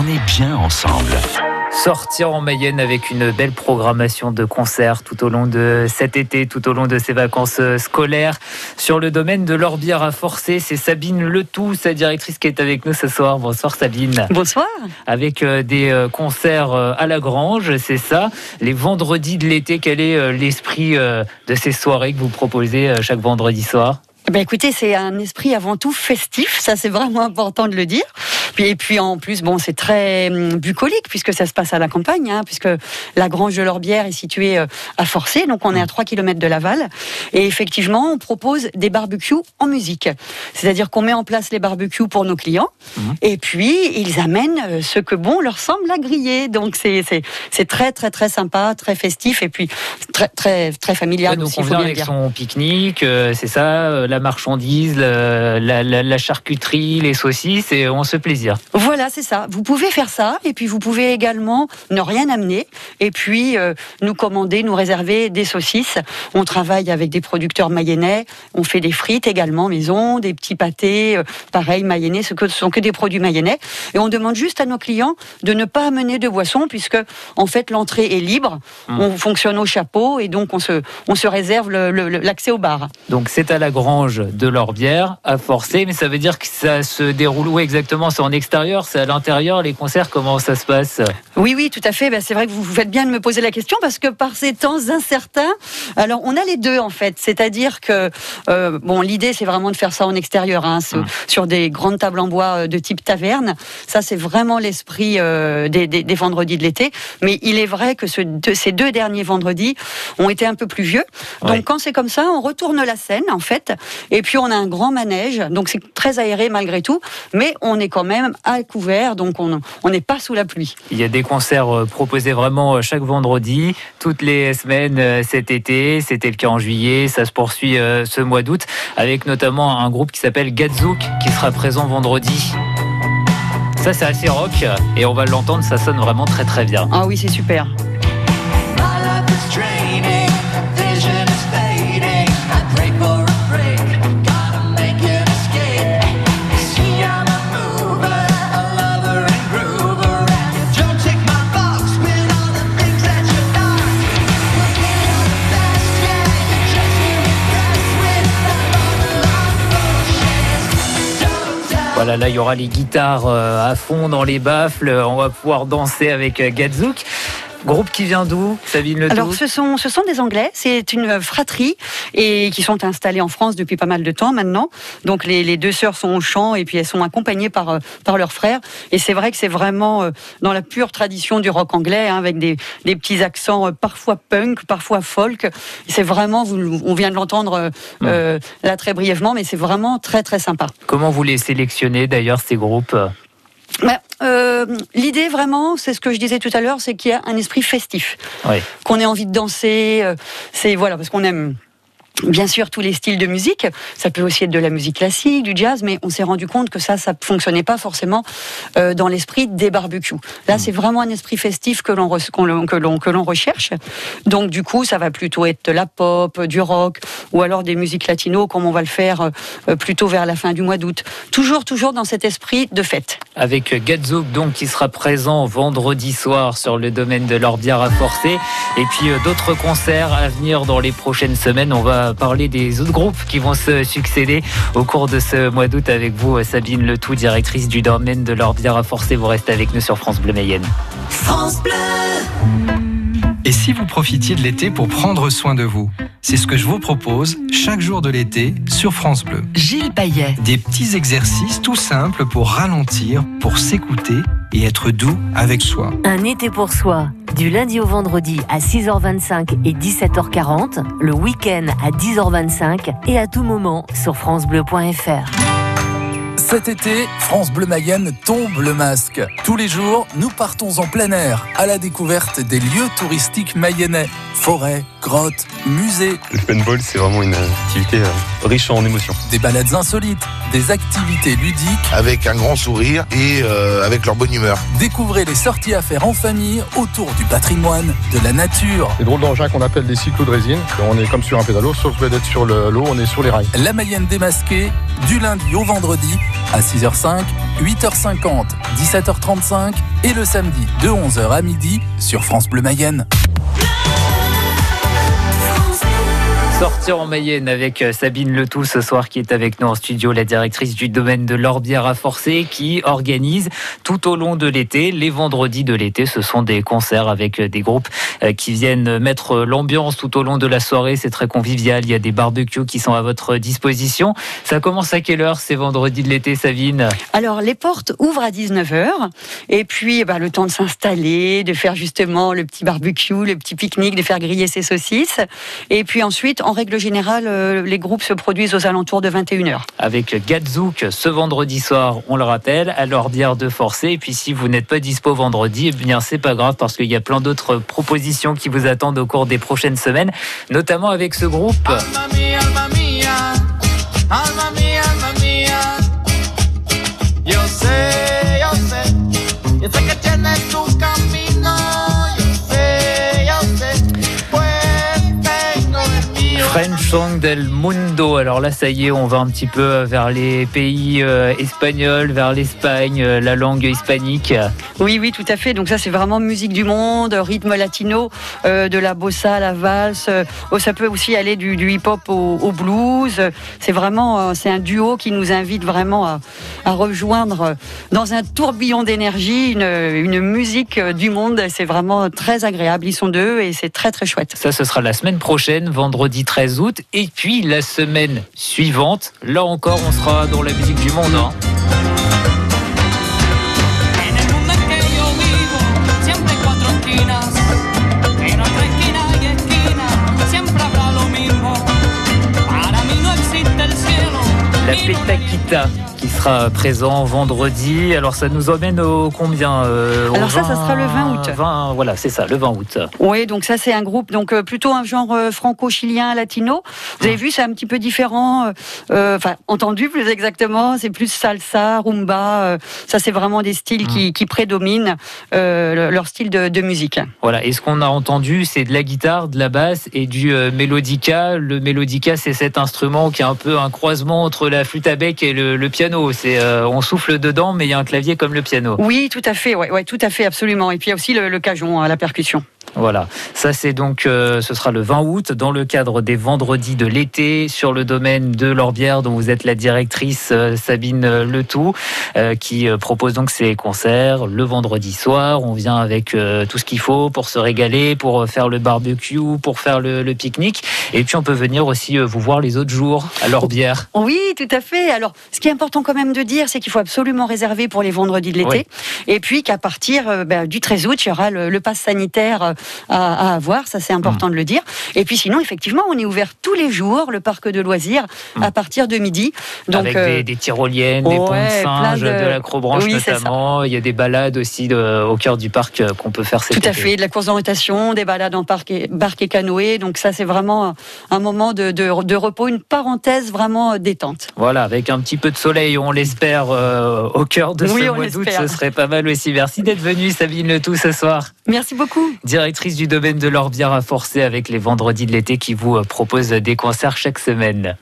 on est bien ensemble. Sortir en Mayenne avec une belle programmation de concerts tout au long de cet été, tout au long de ces vacances euh, scolaires. Sur le domaine de l'Orbière à Forcer, c'est Sabine Letou, sa directrice qui est avec nous ce soir. Bonsoir Sabine. Bonsoir. Avec euh, des euh, concerts à la Grange, c'est ça. Les vendredis de l'été, quel est l'esprit de ces soirées que vous proposez chaque vendredi soir? Eh ben écoutez, c'est un esprit avant tout festif, ça c'est vraiment important de le dire. Et puis en plus, bon, c'est très hum, bucolique puisque ça se passe à la campagne, hein, puisque la Grange de l'Orbière est située euh, à Forcé, donc on est à 3 km de Laval. Et effectivement, on propose des barbecues en musique. C'est-à-dire qu'on met en place les barbecues pour nos clients, mhm. et puis ils amènent euh, ce que bon leur semble à griller. Donc c'est très très très sympa, très festif, et puis très très très familial donc on vient avec son pique-nique, euh, c'est ça, la marchandise, la, la charcuterie, les saucisses, et on se plaisir. Voilà, c'est ça. Vous pouvez faire ça, et puis vous pouvez également ne rien amener, et puis euh, nous commander, nous réserver des saucisses. On travaille avec des producteurs mayennais, on fait des frites également maison, des petits pâtés, euh, pareil, mayennais, ce ne sont que des produits mayennais. Et on demande juste à nos clients de ne pas amener de boissons, puisque en fait l'entrée est libre, mmh. on fonctionne au chapeau, et donc on se, on se réserve l'accès au bar. Donc c'est à la grange de l'Orbière, à forcer, mais ça veut dire que ça se déroule où exactement? En extérieur, c'est à l'intérieur, les concerts, comment ça se passe? Oui, oui, tout à fait. Ben, c'est vrai que vous faites bien de me poser la question parce que par ces temps incertains, alors on a les deux en fait. C'est-à-dire que, euh, bon, l'idée c'est vraiment de faire ça en extérieur, hein, hum. sur des grandes tables en bois euh, de type taverne. Ça, c'est vraiment l'esprit euh, des, vendredis de l'été. Mais il est vrai que ce, ces deux derniers vendredis ont été un peu plus vieux. Donc quand c'est comme ça, on retourne la scène en fait. Et puis on a un grand manège. Donc c'est très aéré malgré tout. Mais on est quand même même à couvert, donc on n'est pas sous la pluie. Il y a des concerts euh, proposés vraiment euh, chaque vendredi, toutes les semaines euh, cet été. C'était le cas en juillet, ça se poursuit ce mois d'août, avec notamment un groupe qui s'appelle Gadzouk qui sera présent vendredi. Ça, c'est assez rock et on va l'entendre, ça sonne vraiment très très bien. Ah oui, c'est super. Voilà, là, il y aura les guitares euh, à fond dans les baffles. On va pouvoir danser avec euh, Gadzouk. Groupe qui vient d'où, Sabine Le Alors, ce sont, ce sont des Anglais. C'est une fratrie et qui sont installés en France depuis pas mal de temps maintenant. Donc, les, les deux sœurs sont au chant et puis elles sont accompagnées par, euh, par leurs frères. Et c'est vrai que c'est vraiment euh, dans la pure tradition du rock anglais, hein, avec des, des, petits accents euh, parfois punk, parfois folk. C'est vraiment, on vient de l'entendre euh, là très brièvement, mais c'est vraiment très très sympa. Comment vous les sélectionnez d'ailleurs ces groupes? Bah, euh, L'idée vraiment, c'est ce que je disais tout à l'heure, c'est qu'il y a un esprit festif, qu'on ait envie de danser. Euh, c'est voilà parce qu'on aime Bien sûr, tous les styles de musique, ça peut aussi être de la musique classique, du jazz, mais on s'est rendu compte que ça, ça fonctionnait pas forcément euh, dans l'esprit des barbecues. Là, mm. c'est vraiment un esprit festif que l'on que l'on que l'on recherche. Donc, du coup, ça va plutôt être de la pop, du rock, ou alors des musiques latino, comme on va le faire euh, plutôt vers la fin du mois d'août. Toujours, toujours dans cet esprit de fête. Avec Gadzouk, donc, qui sera présent vendredi soir sur le domaine de l'Orbière à Forcé, et puis euh, d'autres concerts à venir dans les prochaines semaines. On va parler des autres groupes qui vont se succéder au cours de ce mois d'août avec vous, Sabine Letou, directrice du domaine de l'Orbière à Forcé. Vous restez avec nous sur France Bleu Mayenne. France Bleu et si vous profitiez de l'été pour prendre soin de vous? C'est ce que je vous propose chaque jour de l'été sur France Bleu. Gilles Payet. Des petits exercices tout simples pour ralentir, pour s'écouter et être doux avec soi. Un été pour soi, du lundi au vendredi à 6h25 et 17h40, le week-end à 10h25 et à tout moment sur francebleu.fr. Cet été, France Bleu Mayenne tombe le masque. Tous les jours, nous partons en plein air à la découverte des lieux touristiques mayennais. Forêts, grottes, musées. Le paintball, c'est vraiment une activité euh, riche en émotions. Des balades insolites, des activités ludiques. Avec un grand sourire et euh, avec leur bonne humeur. Découvrez les sorties à faire en famille autour du patrimoine, de la nature. Les drôles d'engins qu'on appelle des cyclos de résine. On est comme sur un pédalo, sauf que d'être sur l'eau, on est sur les rails. La Mayenne démasquée, du lundi au vendredi à 6h05, 8h50, 17h35 et le samedi de 11h à midi sur France Bleu Mayenne. Sortir en Mayenne avec euh, Sabine Letou ce soir qui est avec nous en studio, la directrice du domaine de l'Orbière à Forcé qui organise tout au long de l'été, les vendredis de l'été, ce sont des concerts avec euh, des groupes euh, qui viennent mettre l'ambiance tout au long de la soirée, c'est très convivial, il y a des barbecues qui sont à votre disposition. Ça commence à quelle heure ces vendredis de l'été Sabine? Alors les portes ouvrent à 19h et puis bah, le temps de s'installer, de faire justement le petit barbecue, le petit pique-nique, de faire griller ses saucisses. Et puis ensuite en règle générale, euh, les groupes se produisent aux alentours de 21h. Avec Gadzouk ce vendredi soir, on le rappelle, à l'Orbière de Forcé. Et puis si vous n'êtes pas dispo vendredi, eh bien c'est pas grave parce qu'il y a plein d'autres propositions qui vous attendent au cours des prochaines semaines, notamment avec ce groupe. Song del Mundo. Alors là, ça y est, on va un petit peu vers les pays euh, espagnols, vers l'Espagne, euh, la langue hispanique. Oui, oui, tout à fait. Donc ça, c'est vraiment musique du monde, rythme latino, euh, de la bossa, la valse. Oh, ça peut aussi aller du, hip-hop au, blues. C'est vraiment, c'est un duo qui nous invite vraiment à, rejoindre dans un tourbillon d'énergie une, une musique du monde. C'est vraiment très agréable. Ils sont deux et c'est très très chouette. Ça, ce sera la semaine prochaine, vendredi 13 août. Et puis la semaine suivante, là encore, on sera dans la musique du monde. Hein. Sera présent vendredi. Alors ça nous emmène au combien euh, Alors ça, ça sera le 20 août. 20, voilà, c'est ça, le 20 août. Oui, donc ça c'est un groupe donc euh, plutôt un genre euh, franco-chilien, latino. Vous avez ah. vu, c'est un petit peu différent. Enfin, entendu plus exactement, c'est plus salsa, rumba. ça c'est vraiment des styles qui, qui, prédominent leur style de, de, musique. Voilà. Et ce qu'on a entendu, c'est de la guitare, de la basse et du mélodica. Le mélodica, c'est cet instrument qui est un peu un croisement entre la flûte à bec et le, le piano c'est euh, on souffle dedans, mais il y a un clavier comme le piano. Oui, tout à fait. Ouais, ouais tout à fait, absolument. Et puis il y a aussi le, le cajon à la percussion. Voilà, ça c'est donc, euh, ce sera le 20 août dans le cadre des vendredis de l'été sur le domaine de l'Orbière dont vous êtes la directrice euh, Sabine Letou euh, qui propose donc ces concerts le vendredi soir. On vient avec tout ce qu'il faut pour se régaler, pour faire le barbecue, pour faire le, pique-nique et puis on peut venir aussi vous voir les autres jours à l'Orbière. Oui, tout à fait. Alors, ce qui est important quand même de dire, c'est qu'il faut absolument réserver pour les vendredis de l'été et puis qu'à partir ben, du 13 août, il y aura le, le pass sanitaire à, avoir, ça c'est important mm. de le dire. Et puis sinon, effectivement, on est ouvert tous les jours, le parc de loisirs, mm. à partir de midi. Donc, Avec des, euh, des tyroliennes, des ponts de singes, de, l'acrobranche notamment. Il y a des balades aussi au cœur du parc euh, qu'on peut faire cet Tout à fait, de la course d'orientation, des balades en parc et, barque et canoë. Donc ça, c'est vraiment un moment de, de, repos, une parenthèse vraiment détente. Voilà, avec un petit peu de soleil, on l'espère, euh, au cœur de ce mois d'août, ce serait pas mal aussi. Merci d'être venu, Sabine Le Tout, ce soir. Merci beaucoup directrice du domaine de l'Orbière à Forcé avec les vendredis de l'été qui vous euh, propose des concerts chaque semaine.